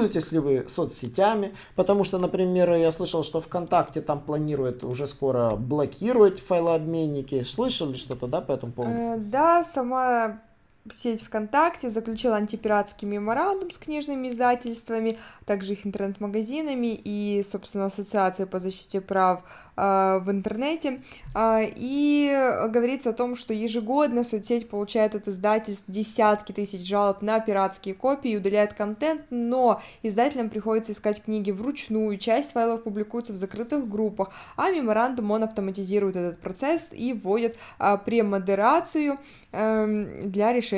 Пользуетесь ли вы соцсетями? Потому что, например, я слышал, что ВКонтакте там планирует уже скоро блокировать файлообменники. Слышали что-то, да, по этому поводу? Э, да, сама сеть ВКонтакте заключила антипиратский меморандум с книжными издательствами, также их интернет-магазинами и, собственно, Ассоциацией по защите прав э, в интернете. Э, и говорится о том, что ежегодно соцсеть получает от издательств десятки тысяч жалоб на пиратские копии и удаляет контент, но издателям приходится искать книги вручную, часть файлов публикуется в закрытых группах, а меморандум он автоматизирует этот процесс и вводит э, премодерацию э, для решения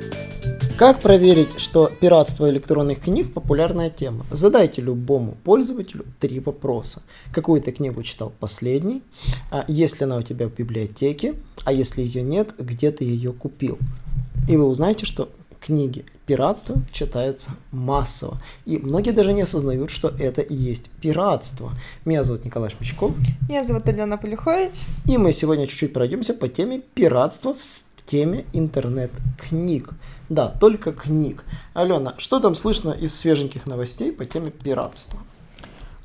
Как проверить, что пиратство электронных книг – популярная тема? Задайте любому пользователю три вопроса. Какую ты книгу читал последний? А есть ли она у тебя в библиотеке? А если ее нет, где ты ее купил? И вы узнаете, что книги пиратства читаются массово. И многие даже не осознают, что это и есть пиратство. Меня зовут Николай Шмичков. Меня зовут Алена Полюхович. И мы сегодня чуть-чуть пройдемся по теме пиратства в теме интернет-книг. Да, только книг. Алена, что там слышно из свеженьких новостей по теме пиратства?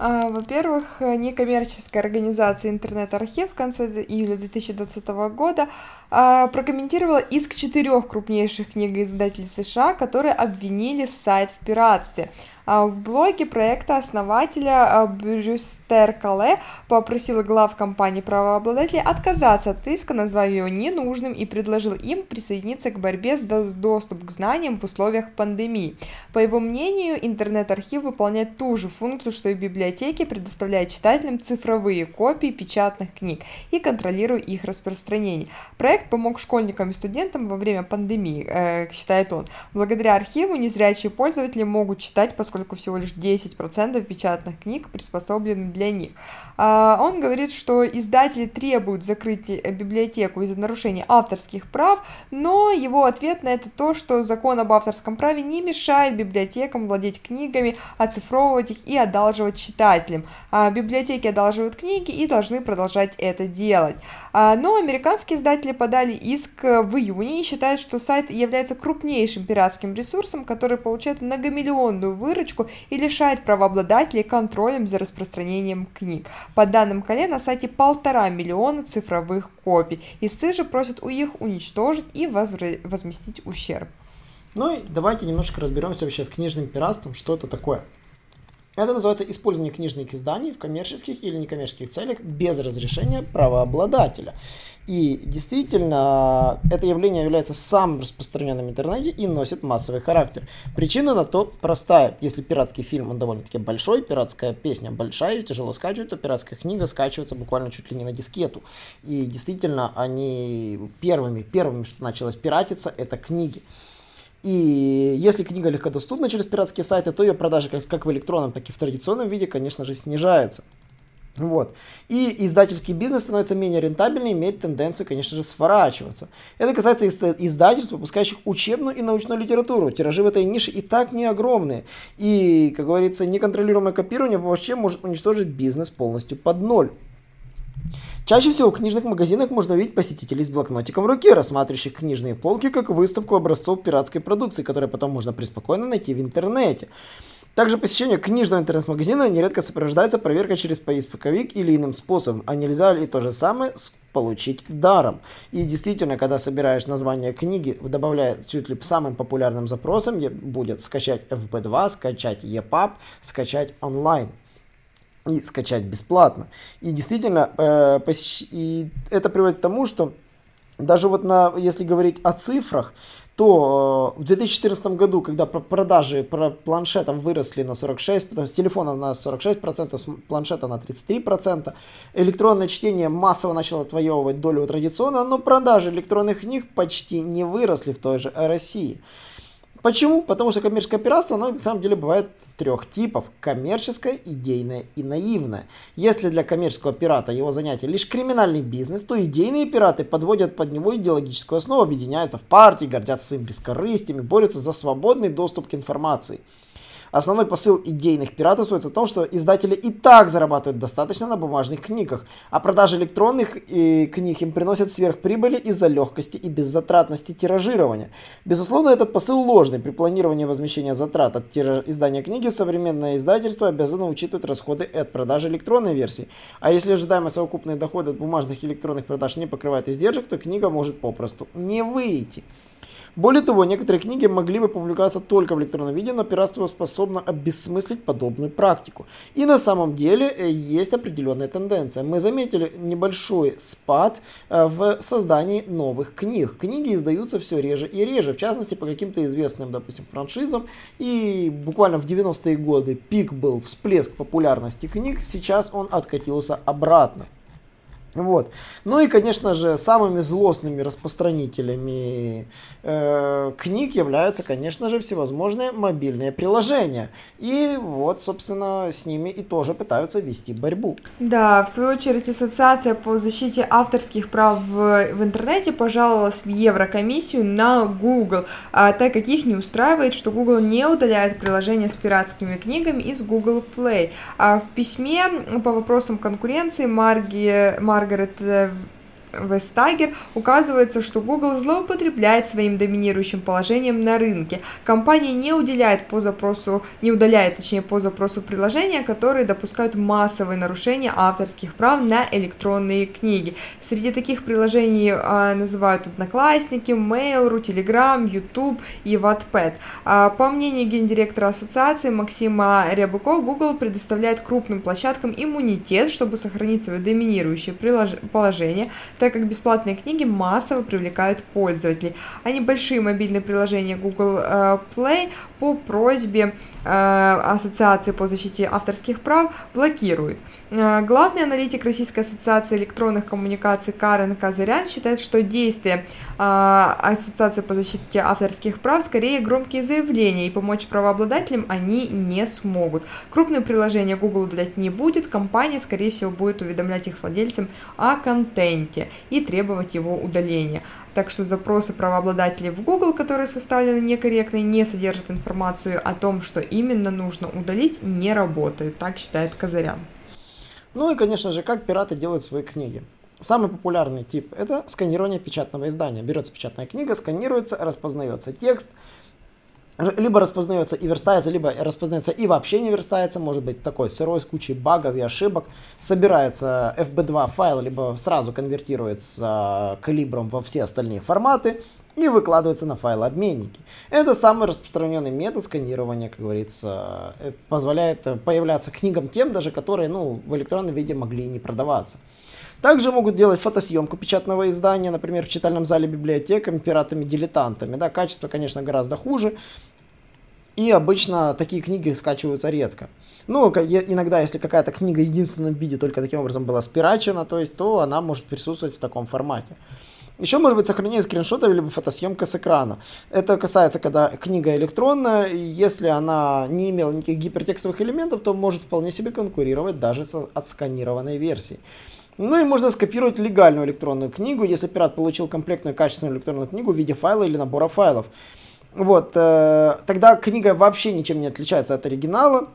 А, во-первых, некоммерческая организация «Интернет-архив» в конце июля 2020 года а, прокомментировала иск четырех крупнейших книгоиздателей США, которые обвинили сайт в пиратстве. А в блоге проекта основателя а, Брюстер Кале попросил глав компании правообладателей отказаться от иска, назвав его ненужным и предложил им присоединиться к борьбе за доступ к знаниям в условиях пандемии. По его мнению, интернет-архив выполняет ту же функцию, что и библиотеки, предоставляя читателям цифровые копии печатных книг и контролируя их распространение. Проект помог школьникам и студентам во время пандемии, э, считает он. Благодаря архиву незрячие пользователи могут читать, поскольку поскольку всего лишь 10% печатных книг приспособлены для них. А, он говорит, что издатели требуют закрыть э, библиотеку из-за нарушения авторских прав, но его ответ на это то, что закон об авторском праве не мешает библиотекам владеть книгами, оцифровывать их и одалживать читателям. А, библиотеки одалживают книги и должны продолжать это делать. А, но американские издатели подали иск в июне и считают, что сайт является крупнейшим пиратским ресурсом, который получает многомиллионную выручку и лишает правообладателей контролем за распространением книг. По данным Кале, на сайте полтора миллиона цифровых копий. Истцы же просят у их уничтожить и возместить ущерб. Ну и давайте немножко разберемся вообще с книжным пиратством, что это такое. Это называется использование книжных изданий в коммерческих или некоммерческих целях без разрешения правообладателя. И действительно, это явление является самым распространенным в интернете и носит массовый характер. Причина на то простая. Если пиратский фильм, он довольно-таки большой, пиратская песня большая, тяжело скачивать, то пиратская книга скачивается буквально чуть ли не на дискету. И действительно, они первыми, первыми, что началось пиратиться, это книги. И если книга легкодоступна через пиратские сайты, то ее продажи как, как в электронном, так и в традиционном виде, конечно же, снижается. Вот. И издательский бизнес становится менее рентабельным, имеет тенденцию, конечно же, сворачиваться. Это касается издательств, выпускающих учебную и научную литературу. Тиражи в этой нише и так не огромные. И, как говорится, неконтролируемое копирование вообще может уничтожить бизнес полностью под ноль. Чаще всего в книжных магазинах можно увидеть посетителей с блокнотиком в руке, рассматривающих книжные полки как выставку образцов пиратской продукции, которую потом можно преспокойно найти в интернете. Также посещение книжного интернет-магазина нередко сопровождается проверкой через поисковик или иным способом, а нельзя ли то же самое получить даром. И действительно, когда собираешь название книги, добавляя чуть ли самым популярным запросом будет скачать FB2, скачать EPUB, скачать онлайн и скачать бесплатно. И действительно, э, посещ... и это приводит к тому, что даже вот на, если говорить о цифрах, то э, в 2014 году, когда продажи планшетов выросли на 46%, с телефона на 46%, с планшета на 33%, электронное чтение массово начало отвоевывать долю традиционного, но продажи электронных книг почти не выросли в той же России. Почему? Потому что коммерческое пиратство, оно на самом деле бывает трех типов. Коммерческое, идейное и наивное. Если для коммерческого пирата его занятие лишь криминальный бизнес, то идейные пираты подводят под него идеологическую основу, объединяются в партии, гордятся своим бескорыстием и борются за свободный доступ к информации. Основной посыл идейных пиратов сводится в том, что издатели и так зарабатывают достаточно на бумажных книгах, а продажи электронных и книг им приносят сверхприбыли из-за легкости и беззатратности тиражирования. Безусловно, этот посыл ложный. При планировании возмещения затрат от тираж... издания книги современное издательство обязано учитывать расходы от продажи электронной версии. А если ожидаемые совокупные доходы от бумажных и электронных продаж не покрывают издержек, то книга может попросту не выйти. Более того, некоторые книги могли бы публиковаться только в электронном виде, но пиратство способно обесмыслить подобную практику. И на самом деле э, есть определенная тенденция. Мы заметили небольшой спад э, в создании новых книг. Книги издаются все реже и реже, в частности по каким-то известным, допустим, франшизам. И буквально в 90-е годы пик был всплеск популярности книг, сейчас он откатился обратно. Вот. Ну и, конечно же, самыми злостными распространителями э, книг являются, конечно же, всевозможные мобильные приложения. И вот, собственно, с ними и тоже пытаются вести борьбу. Да, в свою очередь, Ассоциация по защите авторских прав в, в интернете пожаловалась в Еврокомиссию на Google, а, так как их не устраивает, что Google не удаляет приложения с пиратскими книгами из Google Play. А в письме по вопросам конкуренции Марги, Марги Маргарет э, Вестагер указывается, что Google злоупотребляет своим доминирующим положением на рынке. Компания не уделяет по запросу, не удаляет, точнее, по запросу приложения, которые допускают массовые нарушения авторских прав на электронные книги. Среди таких приложений а, называют Одноклассники, Mail.ru, Telegram, YouTube и Wattpad. А, по мнению гендиректора ассоциации Максима Рябуко, Google предоставляет крупным площадкам иммунитет, чтобы сохранить свое доминирующее положение, как бесплатные книги массово привлекают пользователей, а небольшие мобильные приложения Google э, Play по просьбе э, Ассоциации по защите авторских прав блокируют. Э, главный аналитик Российской ассоциации электронных коммуникаций Карен Казарян считает, что действия Ассоциации по защите авторских прав скорее громкие заявления, и помочь правообладателям они не смогут. Крупные приложения Google удалять не будет, компания, скорее всего, будет уведомлять их владельцам о контенте и требовать его удаления. Так что запросы правообладателей в Google, которые составлены некорректно и не содержат информацию о том, что именно нужно удалить, не работают, так считает Казарян. Ну и, конечно же, как пираты делают свои книги. Самый популярный тип – это сканирование печатного издания. Берется печатная книга, сканируется, распознается текст – либо распознается и верстается, либо распознается и вообще не верстается, может быть такой сырой с кучей багов и ошибок. Собирается FB2 файл, либо сразу конвертируется калибром во все остальные форматы и выкладывается на файлообменники. Это самый распространенный метод сканирования, как говорится, э, позволяет появляться книгам тем, даже которые ну, в электронном виде могли и не продаваться. Также могут делать фотосъемку печатного издания, например, в читальном зале библиотеками, пиратами-дилетантами. Да, качество, конечно, гораздо хуже. И обычно такие книги скачиваются редко. Ну, иногда, если какая-то книга в единственном виде только таким образом была спирачена, то есть, то она может присутствовать в таком формате. Еще может быть сохранение скриншотов либо фотосъемка с экрана. Это касается, когда книга электронная, если она не имела никаких гипертекстовых элементов, то может вполне себе конкурировать даже с отсканированной версией. Ну и можно скопировать легальную электронную книгу, если пират получил комплектную качественную электронную книгу в виде файла или набора файлов. Вот, э, тогда книга вообще ничем не отличается от оригинала.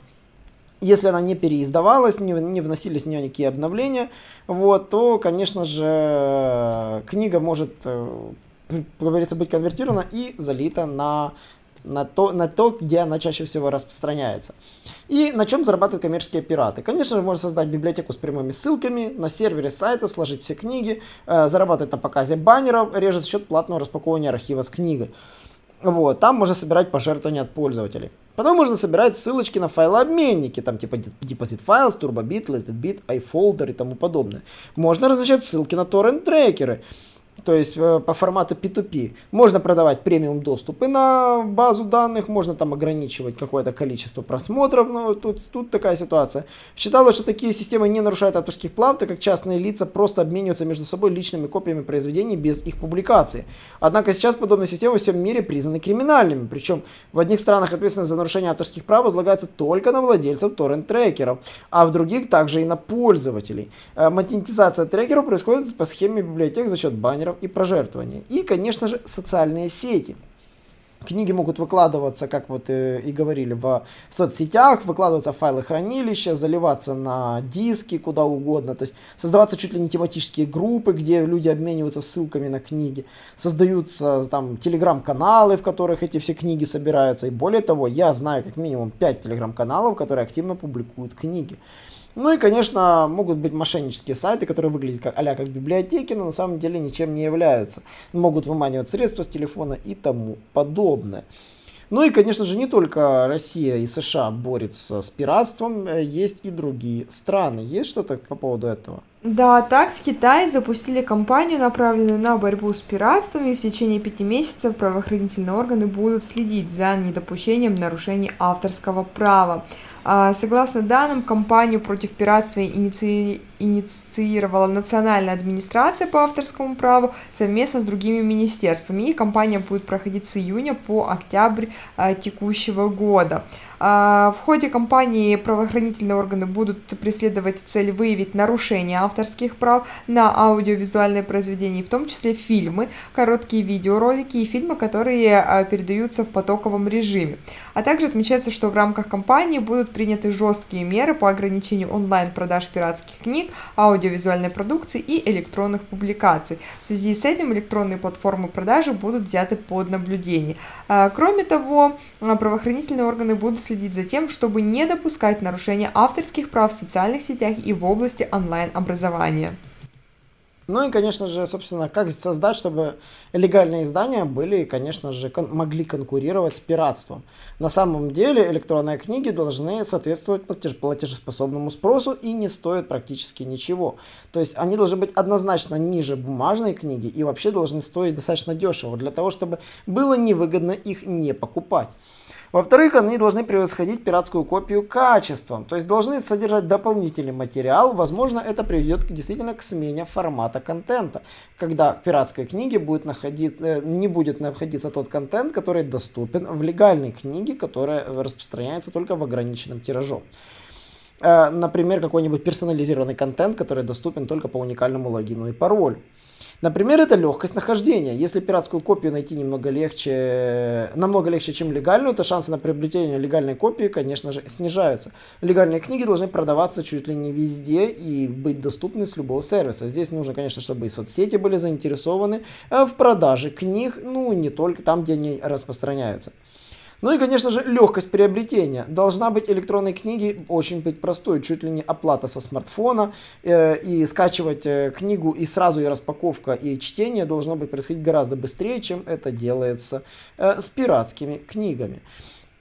Если она не переиздавалась, не, не вносились в нее никакие обновления, вот, то, конечно же, книга может, э, как говорится, быть конвертирована и залита на на то, на то, где она чаще всего распространяется. И на чем зарабатывают коммерческие пираты? Конечно же, можно создать библиотеку с прямыми ссылками, на сервере сайта сложить все книги, э, зарабатывать на показе баннеров, режет счет платного распаковывания архива с книгой. Вот, там можно собирать пожертвования от пользователей. Потом можно собирать ссылочки на файлообменники, там типа Deposit Files, TurboBit, LetItBit, iFolder и тому подобное. Можно размещать ссылки на торрент-трекеры то есть э, по формату P2P. Можно продавать премиум доступы на базу данных, можно там ограничивать какое-то количество просмотров, но тут, тут такая ситуация. Считалось, что такие системы не нарушают авторских прав, так как частные лица просто обмениваются между собой личными копиями произведений без их публикации. Однако сейчас подобные системы во всем мире признаны криминальными, причем в одних странах ответственность за нарушение авторских прав возлагается только на владельцев торрент-трекеров, а в других также и на пользователей. Э, монетизация трекеров происходит по схеме библиотек за счет баннеров и прожертвования. И, конечно же, социальные сети. Книги могут выкладываться, как вот э, и говорили, в соцсетях, выкладываться в файлы хранилища, заливаться на диски, куда угодно. То есть создаваться чуть ли не тематические группы, где люди обмениваются ссылками на книги. Создаются там телеграм-каналы, в которых эти все книги собираются. И более того, я знаю как минимум 5 телеграм-каналов, которые активно публикуют книги. Ну и, конечно, могут быть мошеннические сайты, которые выглядят как, а как библиотеки, но на самом деле ничем не являются. Могут выманивать средства с телефона и тому подобное. Ну и, конечно же, не только Россия и США борются с пиратством, э, есть и другие страны. Есть что-то по поводу этого? Да, так в Китае запустили кампанию, направленную на борьбу с пиратством, и в течение пяти месяцев правоохранительные органы будут следить за недопущением нарушений авторского права. А, согласно данным, кампанию против пиратства иници... инициировала Национальная администрация по авторскому праву совместно с другими министерствами, и кампания будет проходить с июня по октябрь а, текущего года. А, в ходе кампании правоохранительные органы будут преследовать цель выявить нарушения авторских прав на аудиовизуальные произведения, в том числе фильмы, короткие видеоролики и фильмы, которые передаются в потоковом режиме. А также отмечается, что в рамках кампании будут приняты жесткие меры по ограничению онлайн-продаж пиратских книг, аудиовизуальной продукции и электронных публикаций. В связи с этим электронные платформы продажи будут взяты под наблюдение. А, кроме того, правоохранительные органы будут следить за тем, чтобы не допускать нарушения авторских прав в социальных сетях и в области онлайн-образования. Ну и, конечно же, собственно, как создать, чтобы легальные издания были, конечно же, кон- могли конкурировать с пиратством. На самом деле электронные книги должны соответствовать платеж- платежеспособному спросу и не стоят практически ничего. То есть они должны быть однозначно ниже бумажной книги и вообще должны стоить достаточно дешево для того, чтобы было невыгодно их не покупать. Во-вторых, они должны превосходить пиратскую копию качеством, то есть должны содержать дополнительный материал. Возможно, это приведет действительно к смене формата контента, когда в пиратской книге будет находить, э, не будет находиться тот контент, который доступен в легальной книге, которая распространяется только в ограниченном тиражом. Э, например, какой-нибудь персонализированный контент, который доступен только по уникальному логину и паролю. Например, это легкость нахождения. Если пиратскую копию найти немного легче, намного легче, чем легальную, то шансы на приобретение легальной копии, конечно же, снижаются. Легальные книги должны продаваться чуть ли не везде и быть доступны с любого сервиса. Здесь нужно, конечно, чтобы и соцсети были заинтересованы э, в продаже книг, ну, не только там, где они распространяются. Ну и, конечно же, легкость приобретения. Должна быть электронной книги очень быть простой, чуть ли не оплата со смартфона, э, и скачивать э, книгу и сразу и распаковка, и чтение должно быть происходить гораздо быстрее, чем это делается э, с пиратскими книгами.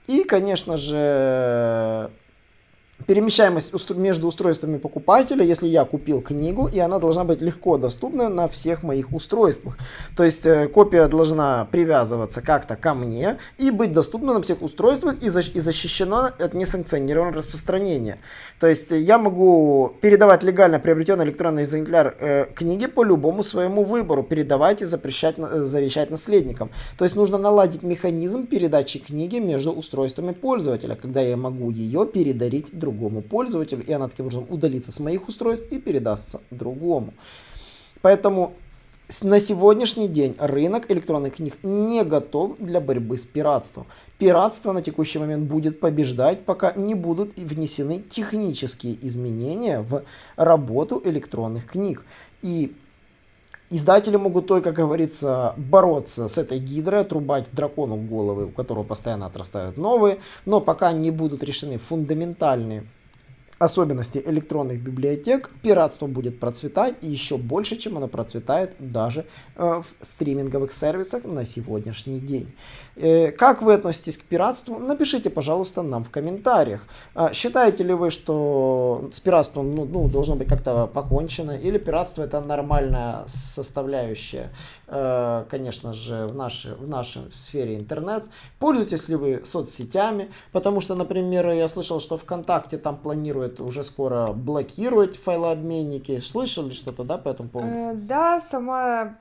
И, конечно же, перемещаемость между устройствами покупателя, если я купил книгу, и она должна быть легко доступна на всех моих устройствах. То есть э, копия должна привязываться как-то ко мне и быть доступна на всех устройствах и, защ- и защищена от несанкционированного распространения. То есть я могу передавать легально приобретенный электронный экземпляр э, книги по любому своему выбору, передавать и запрещать, э, завещать наследникам. То есть нужно наладить механизм передачи книги между устройствами пользователя, когда я могу ее передарить другому другому пользователю, и она таким образом удалится с моих устройств и передастся другому. Поэтому на сегодняшний день рынок электронных книг не готов для борьбы с пиратством. Пиратство на текущий момент будет побеждать, пока не будут внесены технические изменения в работу электронных книг. И Издатели могут только, как говорится, бороться с этой гидрой, отрубать дракону головы, у которого постоянно отрастают новые, но пока не будут решены фундаментальные особенности электронных библиотек, пиратство будет процветать еще больше, чем оно процветает даже э, в стриминговых сервисах на сегодняшний день. Э, как вы относитесь к пиратству? Напишите, пожалуйста, нам в комментариях. Э, считаете ли вы, что с пиратством ну, ну, должно быть как-то покончено, или пиратство это нормальная составляющая, э, конечно же, в нашей, в нашей сфере интернет? Пользуетесь ли вы соцсетями? Потому что, например, я слышал, что ВКонтакте там планирует уже скоро блокировать файлообменники. Слышали что-то, да, по этому поводу? Э, да, сама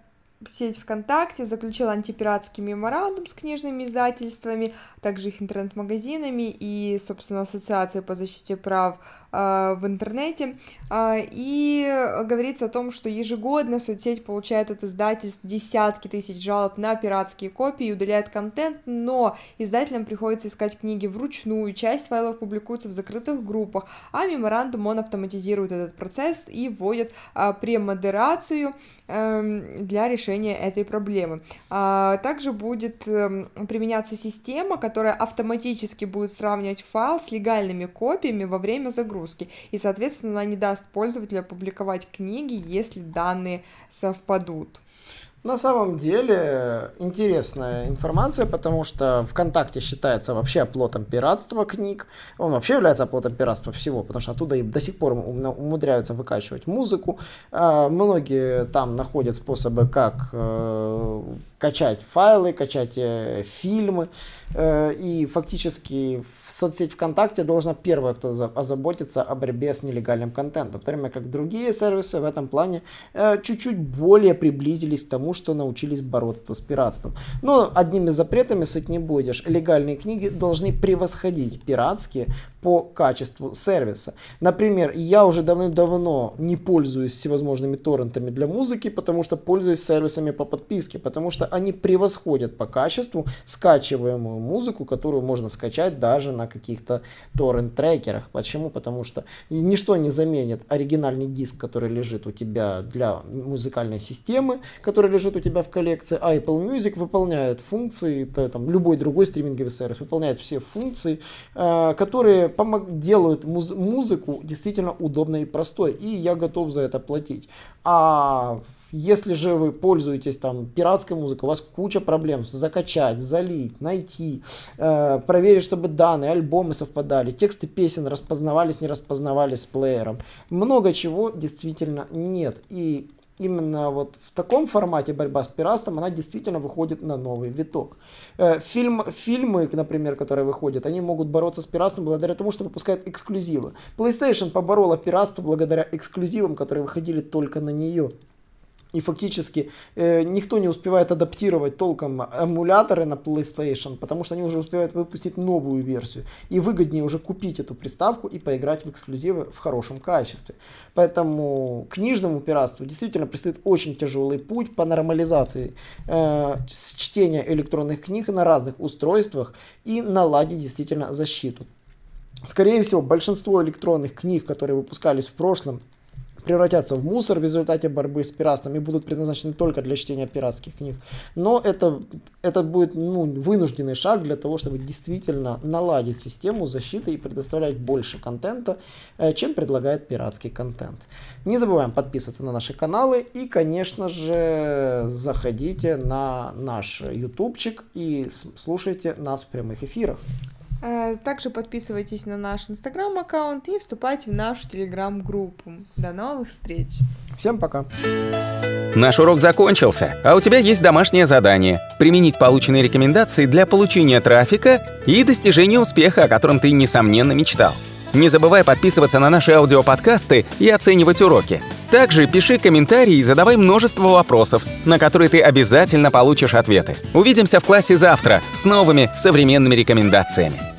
сеть ВКонтакте заключила антипиратский меморандум с книжными издательствами, а также их интернет-магазинами и, собственно, Ассоциацией по защите прав э, в интернете. Э, и говорится о том, что ежегодно соцсеть получает от издательств десятки тысяч жалоб на пиратские копии и удаляет контент, но издателям приходится искать книги вручную, часть файлов публикуется в закрытых группах, а меморандум он автоматизирует этот процесс и вводит э, премодерацию э, для решения решения этой проблемы. А, также будет эм, применяться система, которая автоматически будет сравнивать файл с легальными копиями во время загрузки, и, соответственно, она не даст пользователю опубликовать книги, если данные совпадут. На самом деле интересная информация, потому что ВКонтакте считается вообще оплотом пиратства книг. Он вообще является оплотом пиратства всего, потому что оттуда и до сих пор умудряются выкачивать музыку. А, многие там находят способы, как э, качать файлы, качать э, фильмы. Э, и фактически в соцсеть ВКонтакте должна первая, кто озаботиться о борьбе с нелегальным контентом. В то время как другие сервисы в этом плане э, чуть-чуть более приблизились к тому, что научились бороться с пиратством. Но одними запретами сыть не будешь. Легальные книги должны превосходить пиратские по качеству сервиса. Например, я уже давным-давно не пользуюсь всевозможными торрентами для музыки, потому что пользуюсь сервисами по подписке, потому что они превосходят по качеству скачиваемую музыку, которую можно скачать даже на каких-то торрент-трекерах. Почему? Потому что ничто не заменит оригинальный диск, который лежит у тебя для музыкальной системы, который лежит у тебя в коллекции, а Apple Music выполняет функции, то, там, любой другой стриминговый сервис выполняет все функции, э, которые помог, делают муз- музыку действительно удобной и простой, и я готов за это платить. А если же вы пользуетесь там пиратской музыкой, у вас куча проблем закачать, залить, найти, э, проверить, чтобы данные, альбомы совпадали, тексты песен распознавались, не распознавались с плеером. Много чего действительно нет. И именно вот в таком формате борьба с пиратством, она действительно выходит на новый виток. Э, фильм, фильмы, например, которые выходят, они могут бороться с пиратством благодаря тому, что выпускают эксклюзивы. PlayStation поборола пиратство благодаря эксклюзивам, которые выходили только на нее. И фактически э, никто не успевает адаптировать толком эмуляторы на PlayStation, потому что они уже успевают выпустить новую версию. И выгоднее уже купить эту приставку и поиграть в эксклюзивы в хорошем качестве. Поэтому книжному пиратству действительно предстоит очень тяжелый путь по нормализации э, чтения электронных книг на разных устройствах и наладить действительно защиту. Скорее всего, большинство электронных книг, которые выпускались в прошлом, превратятся в мусор в результате борьбы с пиратством и будут предназначены только для чтения пиратских книг. Но это, это будет ну, вынужденный шаг для того, чтобы действительно наладить систему защиты и предоставлять больше контента, э, чем предлагает пиратский контент. Не забываем подписываться на наши каналы и, конечно же, заходите на наш ютубчик и слушайте нас в прямых эфирах. Э, также подписывайтесь на наш инстаграм-аккаунт и вступайте в нашу телеграм-группу. До новых встреч! Всем пока! Наш урок закончился, а у тебя есть домашнее задание — применить полученные рекомендации для получения трафика и достижения успеха, о котором ты, несомненно, мечтал. Не забывай подписываться на наши аудиоподкасты и оценивать уроки. Также пиши комментарии и задавай множество вопросов, на которые ты обязательно получишь ответы. Увидимся в классе завтра с новыми современными рекомендациями.